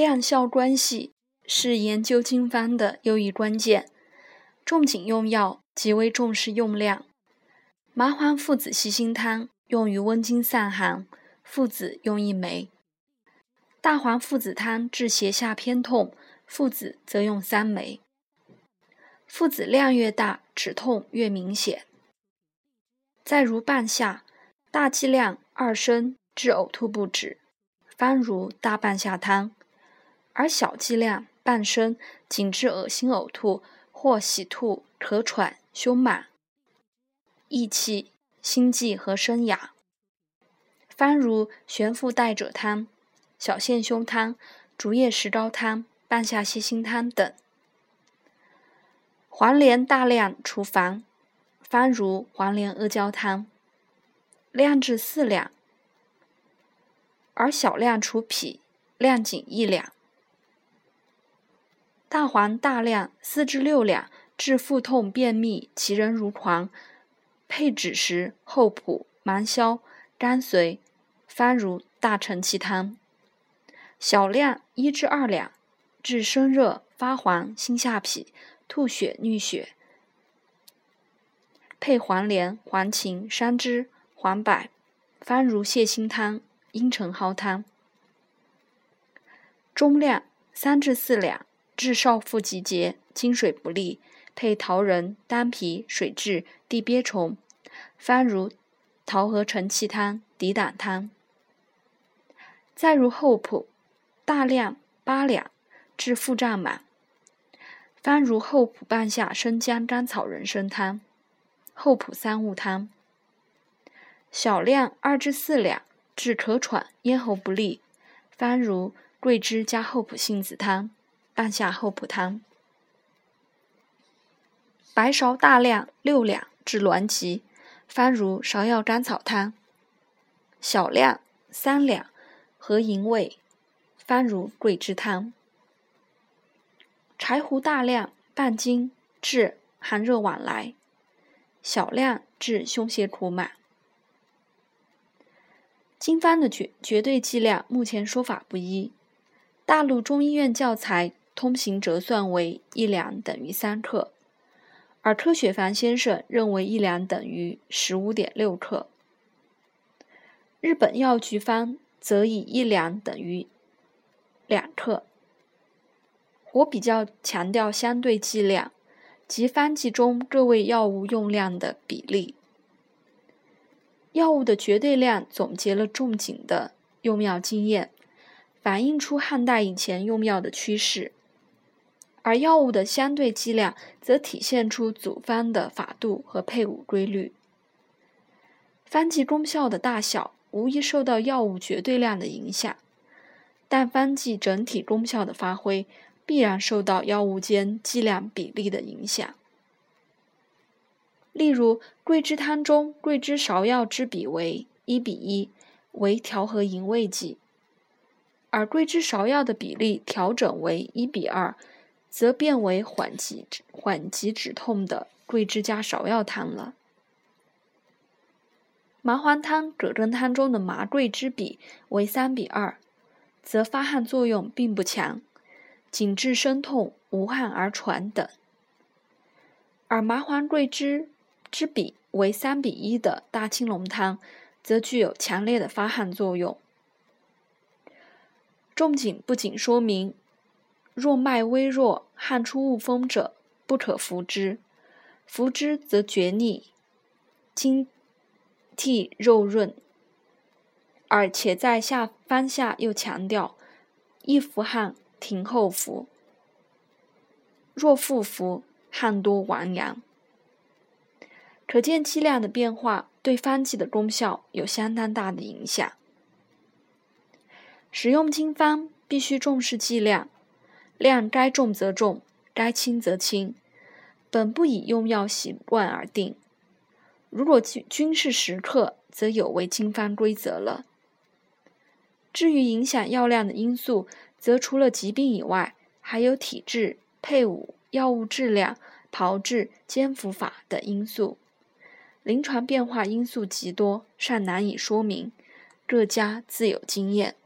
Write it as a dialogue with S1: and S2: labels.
S1: 量效关系是研究经方的又一关键。仲景用药极为重视用量。麻黄附子细辛汤用于温经散寒，附子用一枚；大黄附子汤治胁下偏痛，附子则用三枚。附子量越大，止痛越明显。再如半夏，大剂量二升治呕吐不止，方如大半夏汤；而小剂量半升，仅治恶心呕吐或喜吐、咳喘、胸满、益气、心悸和声哑。方如玄附带者汤、小陷胸汤、竹叶石膏汤、半夏泻心汤等。黄连大量除烦，方如黄连阿胶汤，量至四两；而小量除脾，量仅一两。大黄大量四至六两，治腹痛、便秘、其人如狂，配枳实、厚朴、芒硝、甘遂，方如大承气汤。小量一至二两，治身热、发黄、心下痞。吐血、衄血，配黄连、黄芩、山栀、黄柏，方如泻心汤、茵陈蒿汤。中量三至四两，治少腹积结、经水不利，配桃仁、丹皮、水蛭、地鳖虫，方如桃核承气汤、涤胆汤。再如厚朴，大量八两，治腹胀满。方如厚朴半夏生姜甘草人参汤、厚朴三物汤。小量二至四两，治咳喘、咽喉不利，方如桂枝加厚朴杏子汤、半夏厚朴汤。白芍大量六两，治挛急，方如芍药甘草汤。小量三两，和营卫，方如桂枝汤。柴胡大量半斤，治寒热往来；小量治胸胁苦满。经方的绝绝对剂量，目前说法不一。大陆中医院教材通行折算为一两等于三克，而柯雪凡先生认为一两等于十五点六克。日本药局方则以一两等于两克。我比较强调相对剂量及方剂中各位药物用量的比例。药物的绝对量总结了仲景的用药经验，反映出汉代以前用药的趋势；而药物的相对剂量则体现出组方的法度和配伍规律。方剂功效的大小无疑受到药物绝对量的影响，但方剂整体功效的发挥。必然受到药物间剂量比例的影响。例如，桂枝汤中桂枝芍药之比为一比一，为调和营卫剂；而桂枝芍药的比例调整为一比二，则变为缓急缓急止痛的桂枝加芍药汤了。麻黄汤、葛根汤中的麻桂之比为三比二，则发汗作用并不强。仅治身痛、无汗而喘等，而麻黄桂枝之比为三比一的大青龙汤，则具有强烈的发汗作用。仲景不仅说明，若脉微弱、汗出恶风者，不可服之；服之则厥逆、津涕肉润，而且在下方下又强调，一服汗。停后服，若复服，汗多亡阳。可见剂量的变化对方剂的功效有相当大的影响。使用经方必须重视剂量，量该重则重，该轻则轻，本不以用药习惯而定。如果均均是十克，则有违经方规则了。至于影响药量的因素，则除了疾病以外，还有体质、配伍、药物质量、炮制、煎服法等因素，临床变化因素极多，尚难以说明，各家自有经验。